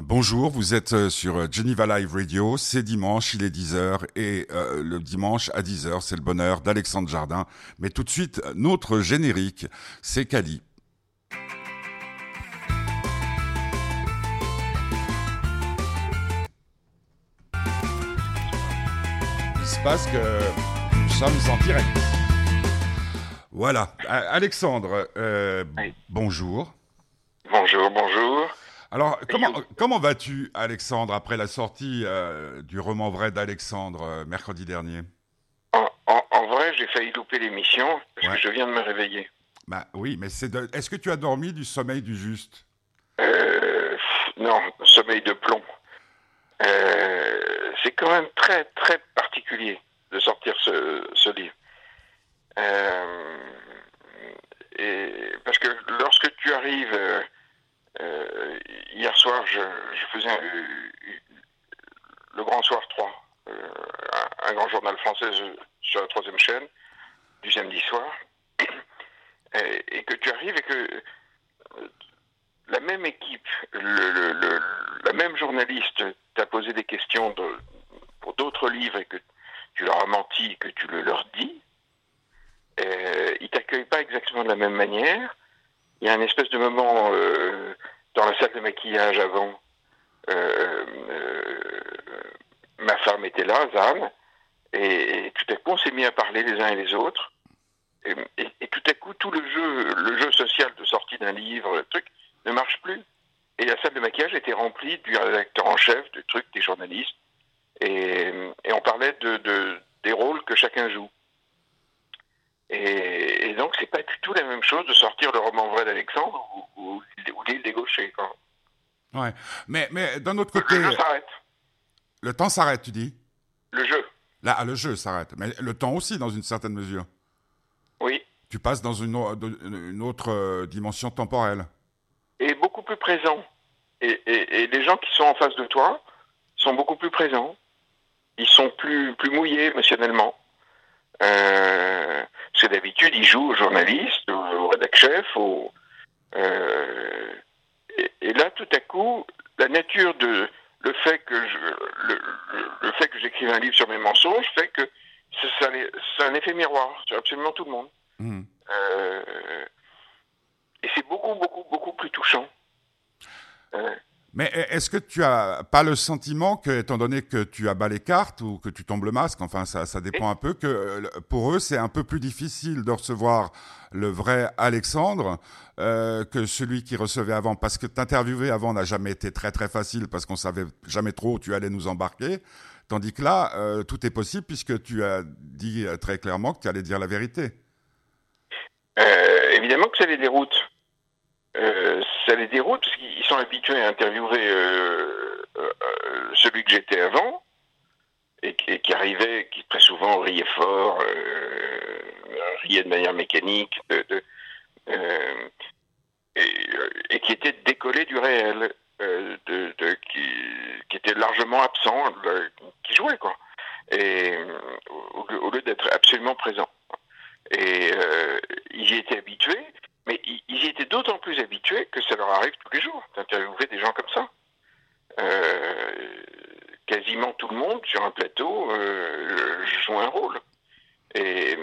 Bonjour, vous êtes euh, sur euh, Geneva Live Radio, c'est dimanche, il est 10h et euh, le dimanche à 10h c'est le bonheur d'Alexandre Jardin. Mais tout de suite, notre générique, c'est Cali. Il se passe que nous sommes en direct. Voilà, Alexandre, bonjour. Bonjour, bonjour. Alors, comment, comment vas-tu, Alexandre, après la sortie euh, du roman vrai d'Alexandre euh, mercredi dernier? En, vrai, j'ai failli louper l'émission parce que je viens de me réveiller. Bah oui, mais c'est est-ce que tu as dormi du sommeil du juste? Euh, Non, sommeil de plomb. c'est quand même très, très particulier de sortir ce, ce livre. et parce que lorsque tu arrives euh, je, faisais le Grand Soir 3, euh, un, grand journal français sur la troisième chaîne, du samedi soir, et, que tu arrives et que euh, la même équipe, la même journaliste t'a posé des questions pour d'autres livres et que tu leur as menti, que tu le leur dis, euh, ils t'accueillent pas exactement de la même manière. Il y a un espèce de moment euh, dans la salle de maquillage avant. Euh, euh, ma femme était là, Zan, et, tout à coup on s'est mis à parler les uns et les autres. Et, tout à coup tout le jeu, le jeu social de sortie d'un livre, le truc, ne marche plus. Et la salle de maquillage était remplie du rédacteur en chef, du truc, des journalistes, et, on parlait de, des rôles que chacun joue. Et, donc, c'est pas du tout la même chose de sortir le roman vrai d'Alexandre ou, l'île des gauchers. Ouais, mais, mais d'un autre côté. Le jeu s'arrête. Le temps s'arrête, tu dis? Le jeu. Là, ah, le jeu s'arrête. Mais le temps aussi, dans une certaine mesure. Oui. Tu passes dans une, une autre euh, dimension temporelle. Et beaucoup plus présent. Et, et, et, les gens qui sont en face de toi sont beaucoup plus présents. Ils sont plus, plus mouillés émotionnellement. Euh, parce que d'habitude, il joue au journaliste, au, rédacteur chef, au, euh, et, là, tout à coup, la nature de le fait que je, le, fait que j'écrive un livre sur mes mensonges fait que c'est un effet miroir sur absolument tout le monde. Mmh. Euh, et c'est beaucoup, beaucoup, beaucoup plus touchant. Mais est-ce que tu as pas le sentiment que, étant donné que tu as bas les cartes ou que tu tombes le masque, enfin ça, ça dépend un peu, que euh, pour eux c'est un peu plus difficile de recevoir le vrai Alexandre euh, que celui qui recevait avant, parce que t'interviewer avant n'a jamais été très très facile parce qu'on savait jamais trop où tu allais nous embarquer, tandis que là euh, tout est possible puisque tu as dit très clairement que tu allais dire la vérité. évidemment que ça les déroute. Euh, ça les déroute parce qu'ils sont habitués à interviewer euh, euh, celui que j'étais avant et, qui arrivait, qui très souvent riait fort, riait de manière mécanique, et, qui était décollé du réel, qui, était largement absent, qui jouait quoi, au, lieu d'être absolument présent. Et ils y étaient habitués. Mais ils y étaient d'autant plus habitués que ça leur arrive tous les jours d'interviewer des gens comme ça. Euh, quasiment tout le monde sur un plateau euh, joue un rôle. Et,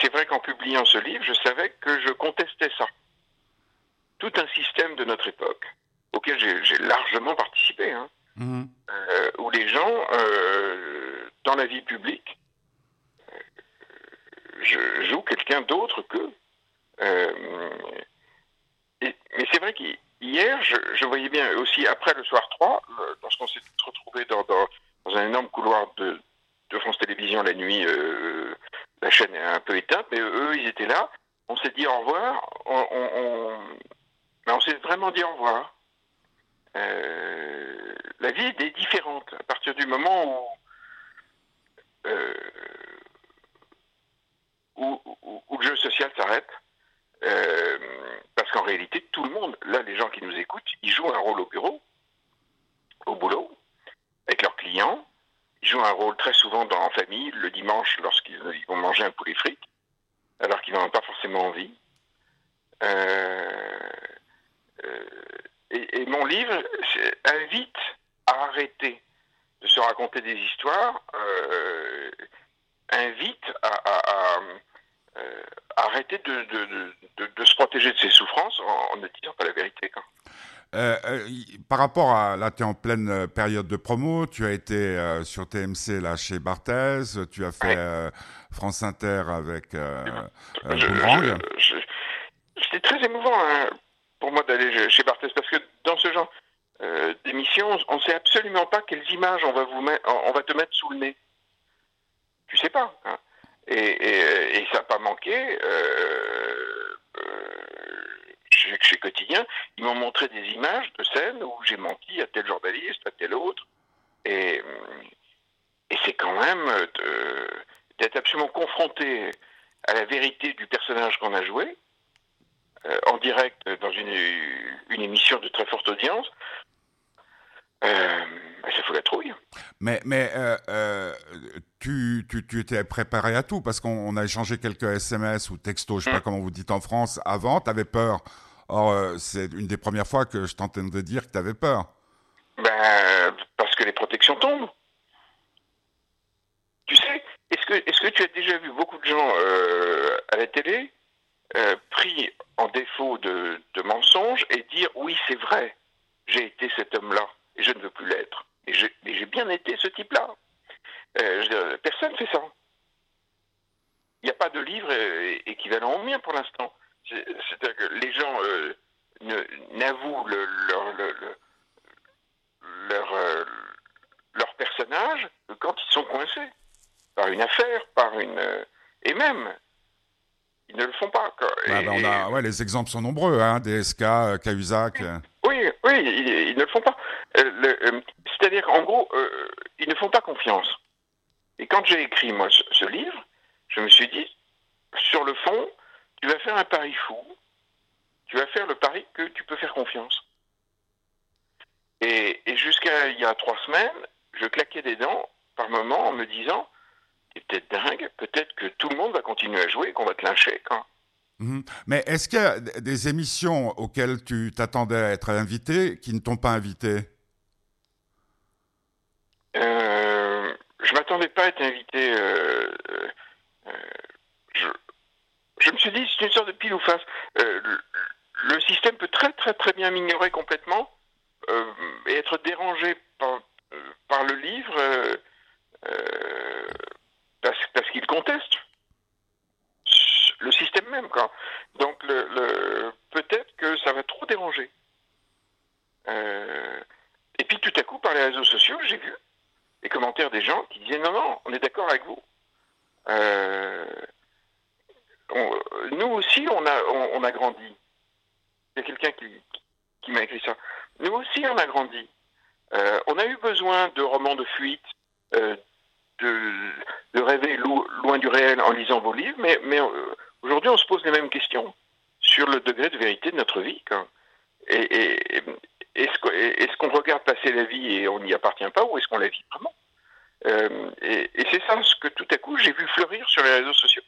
c'est vrai qu'en publiant ce livre, je savais que je contestais ça. Tout un système de notre époque, auquel j'ai largement participé, hein, mmh. euh, où les gens, dans la vie publique, je joue quelqu'un d'autre qu'eux. Euh, mais c'est vrai qu'hier, je, je, voyais bien aussi après le soir 3, lorsqu'on s'est retrouvés dans, dans, un énorme couloir de, de France Télévisions la nuit, euh, la chaîne est un peu éteinte, mais eux, ils étaient là. On s'est dit au revoir. On, on, on, dit au. Euh, la vie est différente à partir du moment où, euh, où, le jeu social s'arrête. Euh, parce qu'en réalité, tout le monde, là, les gens qui nous écoutent, ils jouent un rôle au bureau, au boulot, avec leurs clients. Ils jouent un rôle très souvent dans, en famille, le dimanche, lorsqu'ils vont manger un poulet frites, alors qu'ils n'en ont pas forcément envie. Euh, et, et mon livre invite à arrêter de se raconter des histoires, euh, invite à, euh, arrêter de, se protéger de ses souffrances en, ne disant pas la vérité. Euh, par rapport à là, tu es en pleine période de promo, tu as été sur TMC là chez Barthez, tu as fait France Inter avec Boomerang. C'était très émouvant hein, pour moi d'aller chez Barthez parce que dans ce genre euh, d'émission, on ne sait absolument pas quelles images on va, vous on va te mettre sous le nez. Tu sais pas. Hein. Et, ça n'a pas manqué. Euh, euh, chez, Quotidien, ils m'ont montré des images de scènes où j'ai menti à tel journaliste, à tel autre. Et c'est quand même d'être absolument confronté à la vérité du personnage qu'on a joué, en direct dans une, une, émission de très forte audience, euh, ça fout la trouille. Mais, mais euh, euh, tu, tu, tu, étais préparé à tout parce qu'on a échangé quelques SMS ou textos, je sais pas mm. comment vous dites en France, avant, tu avais peur. Or, c'est une des premières fois que je de dire que tu avais peur. Ben, parce que les protections tombent. Tu sais, est-ce que, est-ce que tu as déjà vu beaucoup de gens à la télé pris en défaut de, de mensonges et dire oui, c'est vrai, j'ai été cet homme-là et je ne veux plus l'être. Et j'ai bien été ce type-là. Euh, personne ne fait ça. Il n'y a pas de livre euh, équivalent au mien pour l'instant. C'est-à-dire que les gens euh, n'avouent leur, leur, leur, personnage que quand ils sont coincés par une affaire, par une... et même, ils ne le font pas. Ah, ben, on a, ouais, les exemples sont nombreux, hein, DSK, Cahuzac. Oui, oui, ils, ne le font pas. Euh, euh, c'est-à-dire qu'en gros, euh, ils ne font pas confiance. Et quand j'ai écrit, moi, ce, livre, je me suis dit, sur le fond, tu vas faire un pari fou, tu vas faire le pari que tu peux faire confiance. Et, jusqu'à il y a trois semaines, je claquais des dents par moment en me disant, es peut-être dingue, peut-être que tout le monde va continuer à jouer et qu'on va te lyncher quand. Mhm. Mais est-ce qu'il y a des émissions auxquelles tu t'attendais à être invité qui ne t'ont pas invité? Euh, Je m'attendais pas à être invité. Euh, euh, je, me suis dit, c'est une sorte de pile ou face. Euh, le, système peut très très très bien m'ignorer complètement et être dérangé par, par le livre parce, parce qu'il conteste le système même. Quoi. Donc le, peut-être que ça va trop déranger. Euh, et puis tout à coup, par les réseaux sociaux, j'ai vu les commentaires des gens qui disaient non, non, on est d'accord avec vous. Euh, nous aussi, on a, on, a grandi. Il y a quelqu'un qui, qui m'a écrit ça. Nous aussi, on a grandi. Euh, on a eu besoin de romans de fuite, de, rêver loin du réel en lisant vos livres, mais, mais Aujourd'hui, on se pose les mêmes questions sur le degré de vérité de notre vie. Et, est-ce qu'on regarde passer la vie et on n'y appartient pas ou est-ce qu'on la vit vraiment? Euh, Et, c'est ça ce que tout à coup j'ai vu fleurir sur les réseaux sociaux.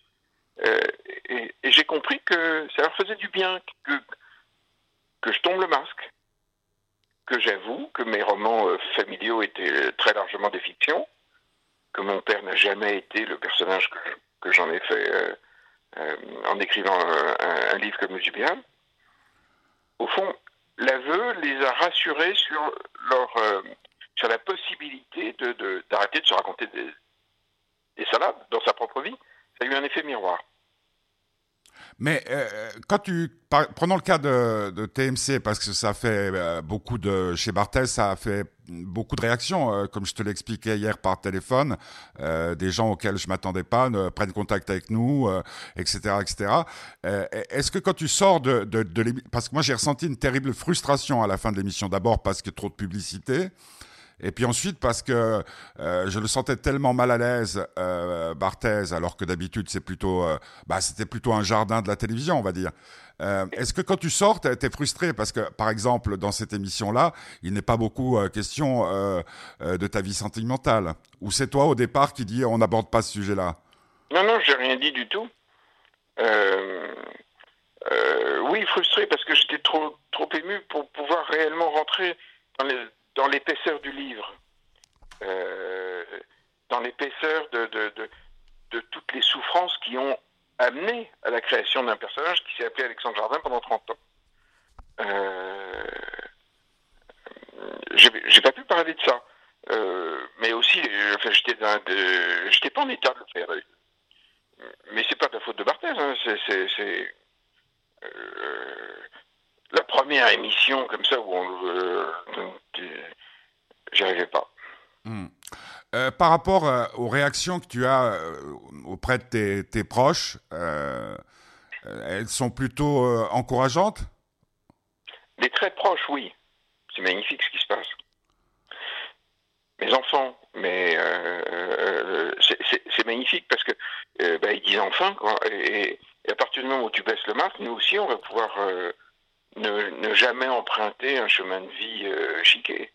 Euh, et, j'ai compris que ça leur faisait du bien que, je tombe le masque, que j'avoue que mes romans euh, familiaux étaient très largement des fictions, que mon père n'a jamais été le personnage que, j'en ai fait euh, en écrivant un, livre comme bien. Au fond, l'aveu les a rassurés sur leur euh, sur la possibilité de, d'arrêter de, se raconter des, des salades dans sa propre vie. Ça a eu un effet miroir. Mais euh, quand tu prenons le cas de, TMC parce que ça fait euh, beaucoup de chez Barthez, ça a fait beaucoup de réactions, euh, comme je te l'expliquais hier par téléphone, des gens auxquels je m'attendais pas ne prennent contact avec nous, etc., etc. Est-ce que quand tu sors de, de, de parce que moi j'ai ressenti une terrible frustration à la fin de l'émission, d'abord parce que trop de publicité. Et puis ensuite parce que euh, je le sentais tellement mal à l'aise, euh, Barthez, alors que d'habitude c'est plutôt, euh, bah, c'était plutôt un jardin de la télévision, on va dire. Euh, Est-ce que quand tu sors, tu es frustré? Parce que, par exemple, dans cette émission-là, il n'est pas beaucoup question de ta vie sentimentale Ou c'est toi au départ qui dis on n'aborde pas ce sujet-là? Non, non, j'ai rien dit du tout. oui, frustré parce que j'étais trop, trop ému pour pouvoir réellement rentrer dans, les, dans l'épaisseur du livre, dans l'épaisseur de, toutes les souffrances qui ont amené à la création d'un personnage qui s'est appelé Alexandre Jardin pendant 30 ans. Euh, j'ai pas pu parler de ça. Euh, mais aussi, enfin, j'étais j'étais pas en état de le faire. Mais c'est pas de la faute de Barthez. Hein. C'est euh, la première émission comme ça où on, euh, j'y arrivais pas. Hmm. Euh, par rapport euh, aux réactions que tu as auprès de tes, tes proches, elles sont plutôt encourageantes? Les très proches, oui. C'est magnifique ce qui se passe mes enfants, mais euh, euh c'est magnifique parce que euh, bah, ils disent enfin, quoi, et, et, à partir du moment où tu baisses le masque, nous aussi, on va pouvoir euh, ne, jamais emprunter un chemin de vie euh, chiqué.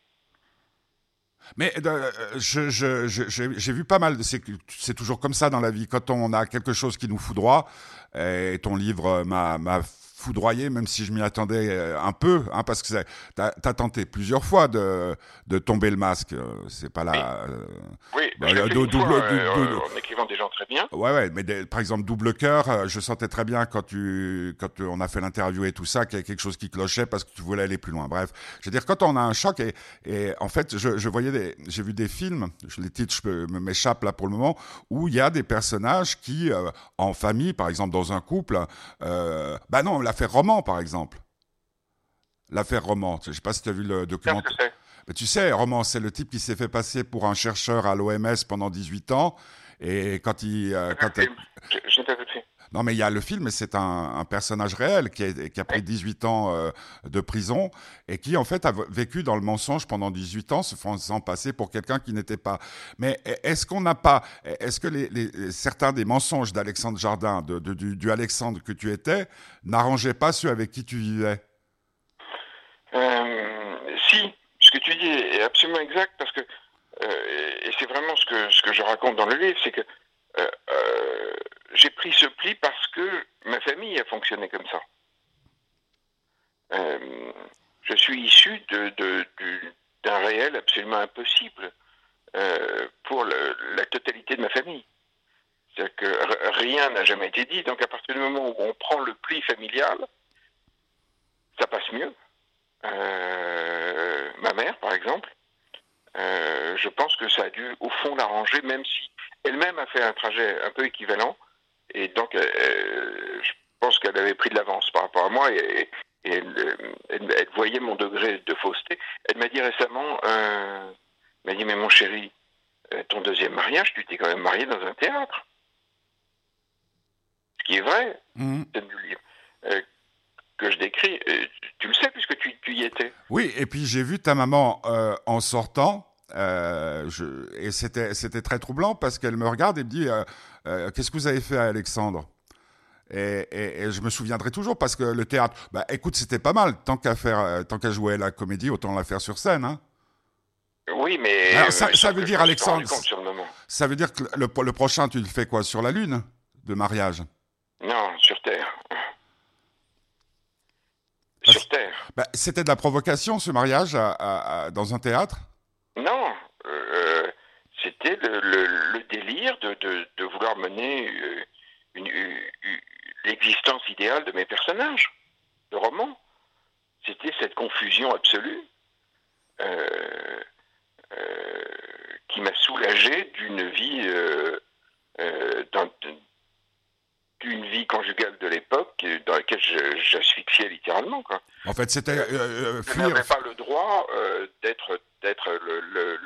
Mais euh, j'ai je, vu pas mal, c'est toujours comme ça dans la vie, quand on a quelque chose qui nous foudroie, et ton livre m'a foudroyé, même si je m'y attendais euh, un peu, hein, parce que t'as as tenté plusieurs fois de, de tomber le masque. Euh, c'est pas là. Oui, euh, bah, double, fois, double, en écrivant des gens très bien. Ouais, ouais, mais par exemple double cœur, je sentais très bien quand tu quand on a fait l'interview et tout ça qu'il y avait quelque chose qui clochait parce que tu voulais aller plus loin. Bref, je veux dire quand on a un choc et, et en fait je, je voyais j'ai vu des films, les titres je m'échappe là pour le moment, où il y a des personnages qui en famille, par exemple dans un couple, euh, bah non l'affaire Roman, par exemple. L'affaire Roman. Je ne sais pas si tu as vu le documentaire. Mais tu sais, Roman, c'est le type qui s'est fait passer pour un chercheur à l'OMS pendant 18 ans. Et quand il. Euh, quand non, mais il y a le film, et c'est un, un, personnage réel qui, qui a pris 18 ans euh, de prison et qui, en fait, a vécu dans le mensonge pendant 18 ans, se faisant passer pour quelqu'un qui n'était pas. Mais est-ce qu'on n'a pas. Est-ce que les, les, certains des mensonges d'Alexandre Jardin, de, de, du, du, Alexandre que tu étais, n'arrangeaient pas ceux avec qui tu vivais? Euh, Si, ce que tu dis est absolument exact parce que. Euh, et c'est vraiment ce que, ce que je raconte dans le livre, c'est que euh, j'ai pris ce pli parce que ma famille a fonctionné comme ça. Euh, je suis issu d'un de, réel absolument impossible euh, pour le, la totalité de ma famille. C'est-à-dire que rien n'a jamais été dit. Donc à partir du moment où on prend le pli familial, ça passe mieux. Euh, ma mère, par exemple, je pense que ça a dû au fond l'arranger, même si elle-même a fait un trajet un peu équivalent. Et donc, euh, euh, je pense qu'elle avait pris de l'avance par rapport à moi et, et elle, elle, elle, voyait mon degré de fausseté. Elle m'a dit récemment, euh, m'a dit, mais mon chéri, ton deuxième mariage, tu t'es quand même marié dans un théâtre. Ce qui est vrai, mmh. du livre. Euh, que je décris, tu le sais puisque tu, tu y étais. Oui, et puis j'ai vu ta maman euh, en sortant euh, je, et c'était c'était très troublant parce qu'elle me regarde et me dit euh, euh, qu'est-ce que vous avez fait à Alexandre? Et, et, et, je me souviendrai toujours parce que le théâtre, bah écoute, c'était pas mal. Tant qu'à faire, euh, tant qu'à jouer la comédie, autant la faire sur scène, hein. Oui, mais Alors, ça, ça veut dire Alexandre. Ça veut dire que le, le, prochain, tu le fais quoi sur la lune de mariage? Non, sur Terre. Sur Terre. Bah, c'était de la provocation ce mariage à, à, à, dans un théâtre? Non, euh, c'était le, délire de, de, vouloir mener euh, l'existence idéale de mes personnages de roman. C'était cette confusion absolue euh, euh, qui m'a soulagé d'une vie euh, d'une vie conjugale de l'époque dans laquelle j'asphyxiais littéralement. Quoi. En fait, c'était euh, Je n'avais pas le droit euh, d'être d'être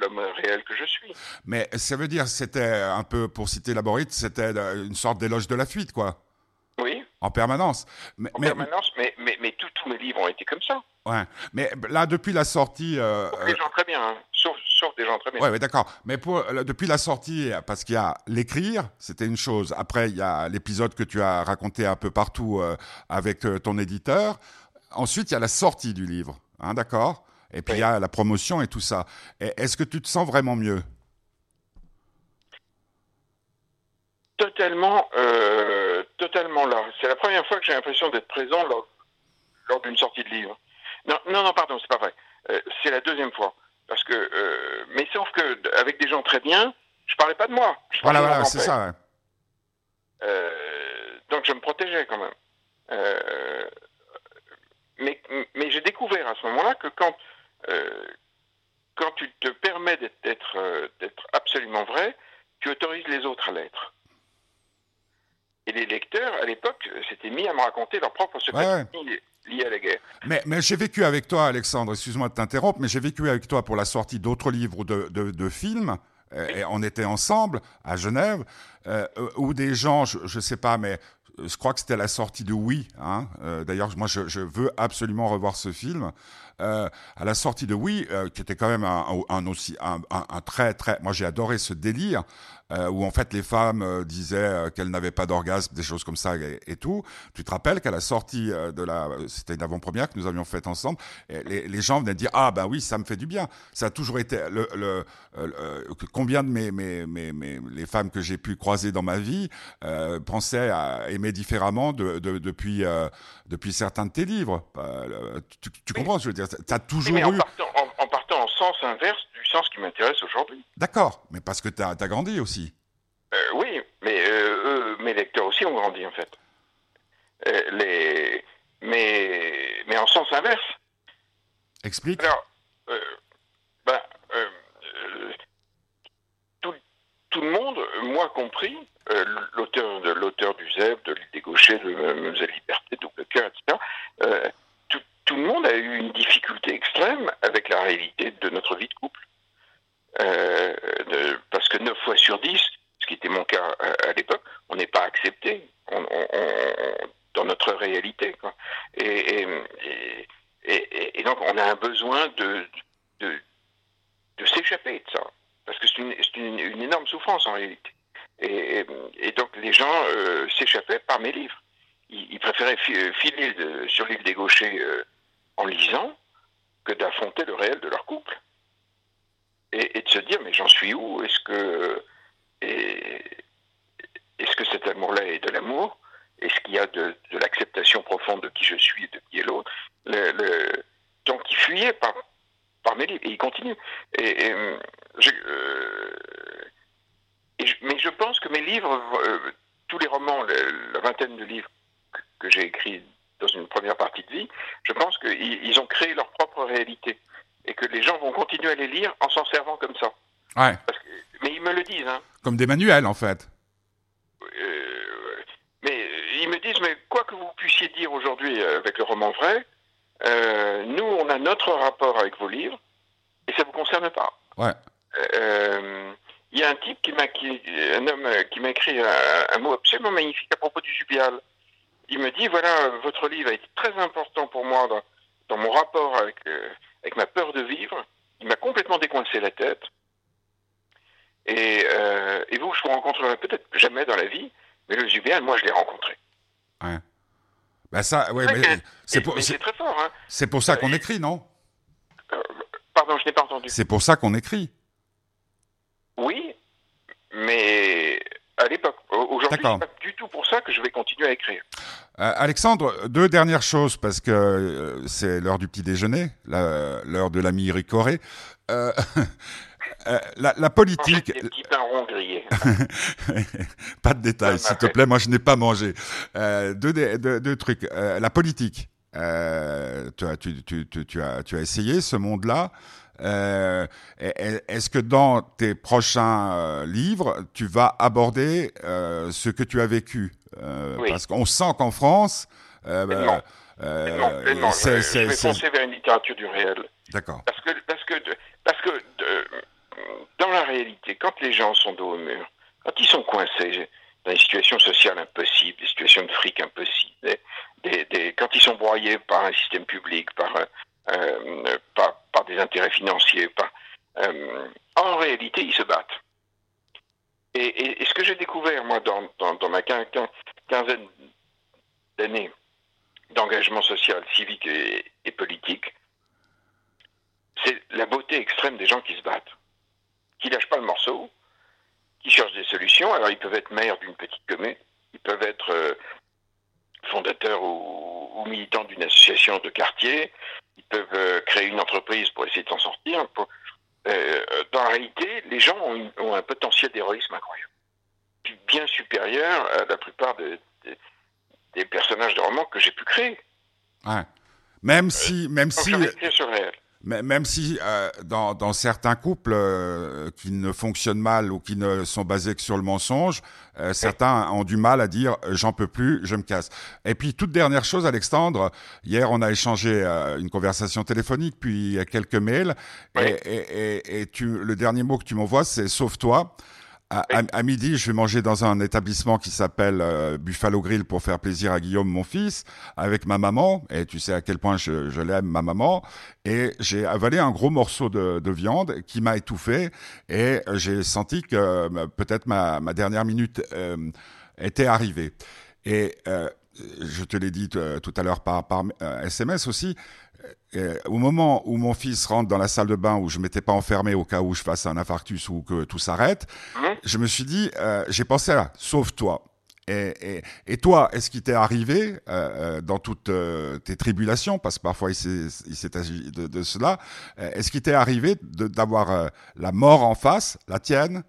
l'homme réel que je suis. Mais ça veut dire, c'était un peu, pour citer Laborite, c'était une sorte d'éloge de la fuite, quoi. En permanence. Mais, en mais, permanence, mais, mais, mais tous, mes livres ont été comme ça. Ouais. Mais là, depuis la sortie. Euh, des gens très bien, hein. sauf, sauf, des gens très bien. Ouais, ouais d'accord. Mais pour, depuis la sortie, parce qu'il y a l'écrire, c'était une chose. Après, il y a l'épisode que tu as raconté un peu partout euh, avec euh, ton éditeur. Ensuite, il y a la sortie du livre. Hein, d'accord? Et puis, il y a la promotion et tout ça. Est-ce que tu te sens vraiment mieux? Totalement. Euh totalement là. C'est la première fois que j'ai l'impression d'être présent lors, lors d'une sortie de livre. Non, non, non pardon, c'est pas vrai. Euh, c'est la deuxième fois. Parce que, euh, mais sauf que avec des gens très bien, je parlais pas de moi. voilà, voilà, c'est ça. Ouais. Donc je me protégeais quand même. Mais, mais j'ai découvert à ce moment-là que quand quand tu te permets d'être d'être absolument vrai, tu autorises les autres à l'être. Et les lecteurs, à l'époque, s'étaient mis à me raconter leurs propres secrets liés à la guerre. Mais, mais j'ai vécu avec toi, Alexandre, excuse-moi de t'interrompre, mais j'ai vécu avec toi pour la sortie d'autres livres ou de, de, de, films. Et on était ensemble à Genève, euh, où des gens, je ne sais pas, mais je crois que c'était la sortie de Oui. Hein. Euh, D'ailleurs, moi, je, je, veux absolument revoir ce film. Euh, à la sortie de Oui, euh, qui était quand même un, un aussi un, un, très très. Moi, j'ai adoré ce délire euh, où en fait les femmes disaient qu'elles n'avaient pas d'orgasme, des choses comme ça et, et, tout. Tu te rappelles qu'à la sortie de la, c'était une avant-première que nous avions faite ensemble, et les, les, gens venaient dire ah ben oui ça me fait du bien. Ça a toujours été le, le, le combien de mes, mes, mes, mes, les femmes que j'ai pu croiser dans ma vie pensaient à aimer différemment de, de, depuis depuis certains de tes livres. tu, tu comprends ce que je veux dire? T'as toujours mais eu. En partant, en, en partant en sens inverse du sens qui m'intéresse aujourd'hui. D'accord, mais parce que tu as, as, grandi aussi. Euh, oui, mais euh, eux, mes lecteurs aussi ont grandi en fait. Euh, les... mais, mais en sens inverse. Explique. Alors, ben, tout, tout, le monde, moi compris, l'auteur de l'auteur du ZEB, de l'île des Gauchers, de Mademoiselle Liberté, Double Cœur, etc., tout, le monde a eu une difficulté extrême avec la réalité de notre vie de couple. Euh, parce que 9 fois sur 10, ce qui était mon cas à, à l'époque, on n'est pas accepté dans notre réalité. Et, donc on a un besoin de, s'échapper de ça, parce que c'est une, énorme souffrance en réalité. Et, donc les gens euh, s'échappaient par mes livres. Ils, préféraient filer sur l'île des gauchers euh, en lisant que d'affronter le réel de leur couple. Et, de se dire mais j'en suis où? Est-ce que est-ce que cet amour-là est de l'amour? Est-ce qu'il y a de, l'acceptation profonde de qui je suis et de qui est l'autre? Le, le, Donc il fuyait par, mes livres et il continue. Euh, mais je pense que mes livres, euh, tous les romans, la vingtaine de livres que j'ai écrits dans une première partie de vie, je pense qu'ils ils ont créé leur propre réalité et que les gens vont continuer à les lire en s'en servant comme ça. Ouais. Que, mais ils me le disent. Hein. Comme des manuels, en fait. Euh, mais ils me disent, mais quoi que vous puissiez dire aujourd'hui avec le roman vrai, euh, nous, on a notre rapport avec vos livres et ça ne vous concerne pas. Ouais. Euh, il y a un type qui m'a, un homme qui m'a écrit un, un, mot absolument magnifique à propos du Jubial. Il me dit, voilà, votre livre a été très important pour moi dans, dans mon rapport avec, euh, avec ma peur de vivre. Il m'a complètement décoincé la tête. Et, euh, et, vous, je vous rencontrerai peut-être jamais dans la vie, mais le Zubial, moi, je l'ai rencontré. Ouais. Ben ça, ouais, c'est pour, très fort. Hein. C'est pour ça qu'on euh, écrit, non? Pardon, je n'ai pas entendu. C'est pour ça qu'on écrit. Oui, mais à l'époque. Aujourd'hui, c'est pas du tout pour ça que je vais continuer à écrire. Euh, Alexandre, deux dernières choses, parce que euh, c'est l'heure du petit déjeuner, l'heure de l'ami Ricoré. Euh, la, la, politique. Des petits pains ronds grillés. pas de détails, s'il te plaît. Moi, je n'ai pas mangé. Deux, deux, deux, trucs. La politique. Tu, as, tu, tu, tu, as, tu as essayé ce monde-là. Euh, Est-ce que dans tes prochains livres, tu vas aborder ce que tu as vécu? Oui. Parce qu'on sent qu'en France, euh, non. Euh, non, non, je, je vais penser vers une littérature du réel. D'accord. Parce que, parce que, parce que de, dans la réalité, quand les gens sont dos au mur, quand ils sont coincés dans des situations sociales impossibles, des situations de fric impossibles, des, des, des, quand ils sont broyés par un système public, par, euh, par, par, des intérêts financiers, par, euh, en réalité, ils se battent. Et, ce que j'ai découvert, moi, dans, ma quinzaine d'années d'engagement social, civique et, politique, c'est la beauté extrême des gens qui se battent qui lâchent pas le morceau, qui cherchent des solutions. Alors ils peuvent être maires d'une petite commune, ils peuvent être fondateurs ou, militants d'une association de quartier, ils peuvent créer une entreprise pour essayer de s'en sortir. dans la réalité, les gens ont, un potentiel d'héroïsme incroyable, bien supérieur à la plupart des personnages de romans que j'ai pu créer. Ouais. Même si, même si, même si euh, dans, dans, certains couples euh, qui ne fonctionnent mal ou qui ne sont basés que sur le mensonge, euh, certains ont du mal à dire j'en peux plus, je me casse. Et puis toute dernière chose, Alexandre, hier on a échangé une conversation téléphonique puis quelques mails et, et, et, et tu, le dernier mot que tu m'envoies c'est sauve-toi. À, midi, je vais manger dans un établissement qui s'appelle euh, Buffalo Grill pour faire plaisir à Guillaume, mon fils, avec ma maman. Et tu sais à quel point je, l'aime, ma maman. Et j'ai avalé un gros morceau de, viande qui m'a étouffé. Et j'ai senti que euh, peut-être ma, dernière minute euh, était arrivée. Et je te l'ai dit tout à l'heure par, par SMS aussi, euh, au moment où mon fils rentre dans la salle de bain où je m'étais pas enfermé au cas où je fasse un infarctus ou que tout s'arrête, je me suis dit, euh, j'ai pensé à sauve-toi. Et, et, et, toi, est-ce qu'il t'est arrivé euh, euh dans toutes tes tribulations, parce que parfois il s'est agi de, de, cela, est-ce qu'il t'est arrivé d'avoir la mort en face, la tienne,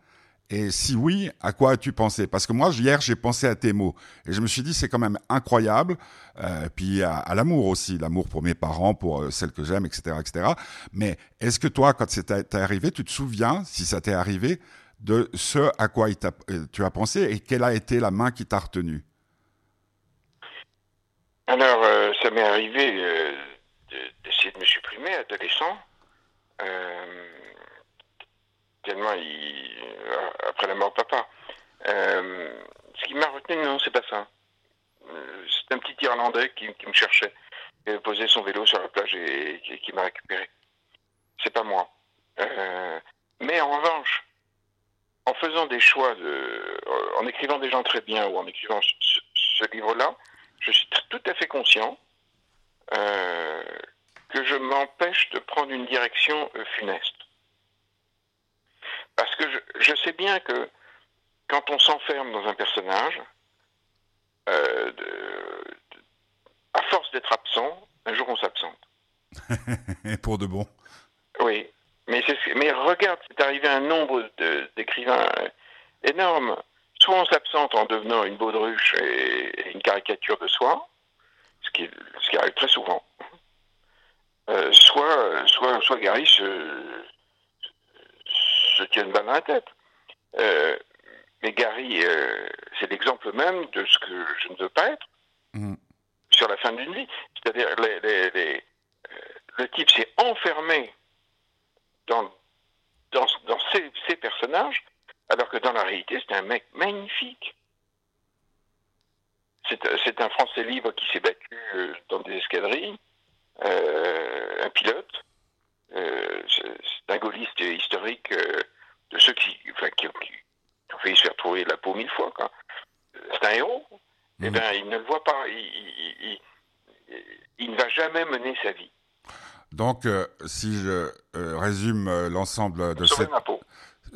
et si oui, à quoi as-tu pensé? Parce que moi, hier, j'ai pensé à tes mots. Et je me suis dit, c'est quand même incroyable. Euh, puis à, l'amour aussi, l'amour pour mes parents, pour euh, celles que j'aime, etc., etc. Mais est-ce que toi, quand c'est arrivé, tu te souviens, si ça t'est arrivé, de ce à quoi euh, tu as pensé et quelle a été la main qui t'a retenu Alors, ça m'est arrivé d'essayer de me supprimer, adolescent tellement il, euh, après la mort de papa. Euh, ce qui m'a retenu, non, c'est pas ça. Euh, c'est un petit Irlandais qui, me cherchait, qui avait posé son vélo sur la plage et, qui, m'a récupéré. C'est pas moi. mais en revanche, en faisant des choix, en écrivant des gens très bien ou en écrivant ce livre-là, je suis tout à fait conscient que je m'empêche de prendre une direction funeste. Parce que je, sais bien que quand on s'enferme dans un personnage, euh, à force d'être absent, un jour on s'absente. Et pour de bon. Oui. Mais, mais regarde, c'est arrivé un nombre d'écrivains énorme. Soit on s'absente en devenant une baudruche et, et, une caricature de soi, ce qui, ce qui arrive très souvent. Euh, soit, soit, soit Gary se, se tient une balle dans la tête. Euh, mais Gary, euh, c'est l'exemple même de ce que je ne veux pas être mm. sur la fin d'une vie. C'est-à-dire, euh, le type s'est enfermé dans, dans, dans ses, personnages, alors que dans la réalité, c'est un mec magnifique. C'est un Français libre qui s'est battu dans des escadrilles, un pilote, c'est un gaulliste historique euh, de ceux qui, enfin, qui, ont failli se faire mille fois. C'est un héros. Eh mmh. bien, il ne le voit pas. Il, ne va jamais mener sa vie. Donc, euh, si je euh, résume l'ensemble de sauver cette... ma peau.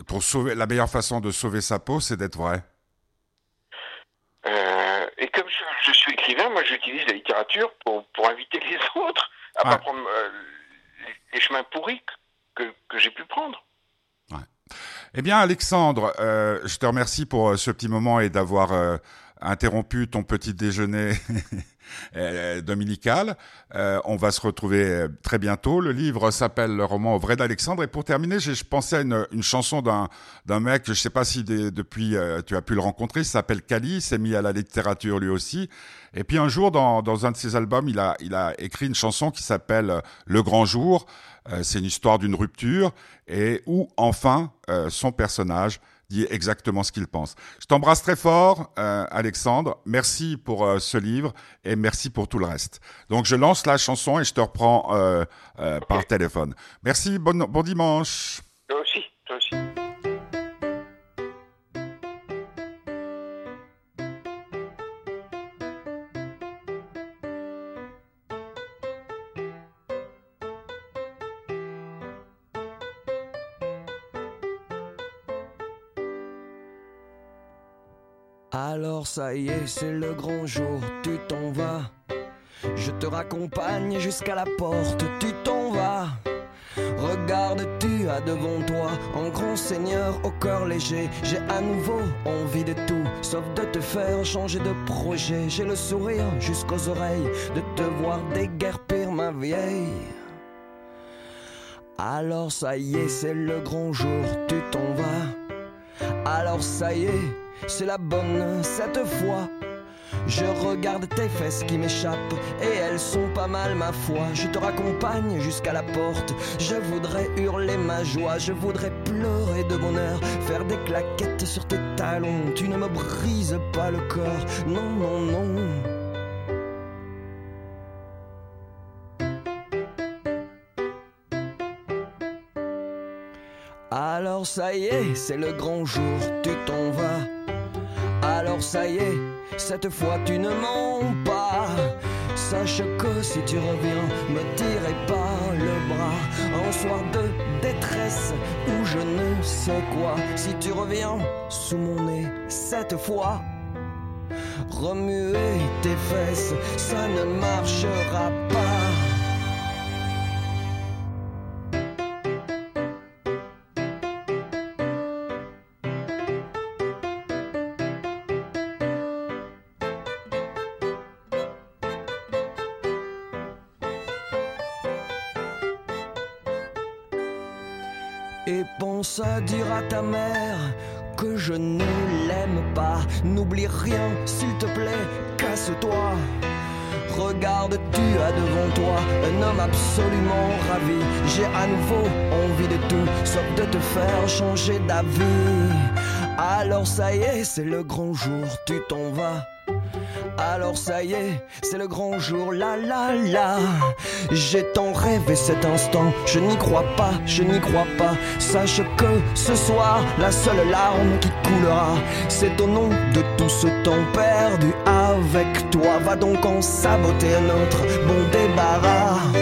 Pour sauver la meilleure façon de sauver sa peau, c'est d'être vrai. et comme je, suis écrivain, moi j'utilise la littérature pour, pour inviter les autres à ne pas prendre les chemins pourris que, que j'ai pu prendre. Ouais. Eh bien, Alexandre, euh, je te remercie pour euh, ce petit moment et d'avoir euh, interrompu ton petit déjeuner euh, dominical. Euh, on va se retrouver euh, très bientôt. Le livre s'appelle Le roman au vrai d'Alexandre. Et pour terminer, je pensais à une, chanson d'un d'un mec, je sais pas si depuis tu as pu le rencontrer, il s'appelle Cali, il s'est mis à la littérature lui aussi. Et puis un jour, dans, dans un de ses albums, il a, il a écrit une chanson qui s'appelle Le Grand Jour. c'est une histoire d'une rupture et où enfin son personnage dit exactement ce qu'il pense. Je t'embrasse très fort, euh, Alexandre. Merci pour euh, ce livre et merci pour tout le reste. Donc je lance la chanson et je te reprends euh, par téléphone. Merci, bon, bon dimanche. Toi aussi, toi aussi. C'est le grand jour, tu t'en vas. Je te raccompagne jusqu'à la porte, tu t'en vas. Regarde, tu as devant toi un grand seigneur au cœur léger. J'ai à nouveau envie de tout, sauf de te faire changer de projet. J'ai le sourire jusqu'aux oreilles de te voir déguerpir ma vieille. Alors ça y est, c'est le grand jour, tu t'en vas. Alors ça y est, c'est la bonne cette fois. Je regarde tes fesses qui m'échappent et elles sont pas mal ma foi. Je te raccompagne jusqu'à la porte. Je voudrais hurler ma joie, je voudrais pleurer de bonheur, faire des claquettes sur tes talons. Tu ne me brises pas le corps, non, non, non. Alors ça y est, c'est le grand jour, tu t'en vas. Alors ça y est, cette fois tu ne mens pas. Sache que si tu reviens, me tirez pas le bras. Un soir de détresse ou je ne sais quoi. Si tu reviens sous mon nez, cette fois. Remuer tes fesses, ça ne marchera pas. Dire à ta mère que je ne l'aime pas. N'oublie rien, s'il te plaît, casse-toi. Regarde, tu as devant toi un homme absolument ravi. J'ai à nouveau envie de tout, sauf de te faire changer d'avis. Alors ça y est, c'est le grand jour, tu t'en vas. Alors ça y est, c'est le grand jour, la la la. J'ai tant rêvé cet instant, je n'y crois pas, je n'y crois pas. Sache que ce soir, la seule larme qui coulera, c'est au nom de tout ce temps perdu avec toi. Va donc en saboter notre bon débarras.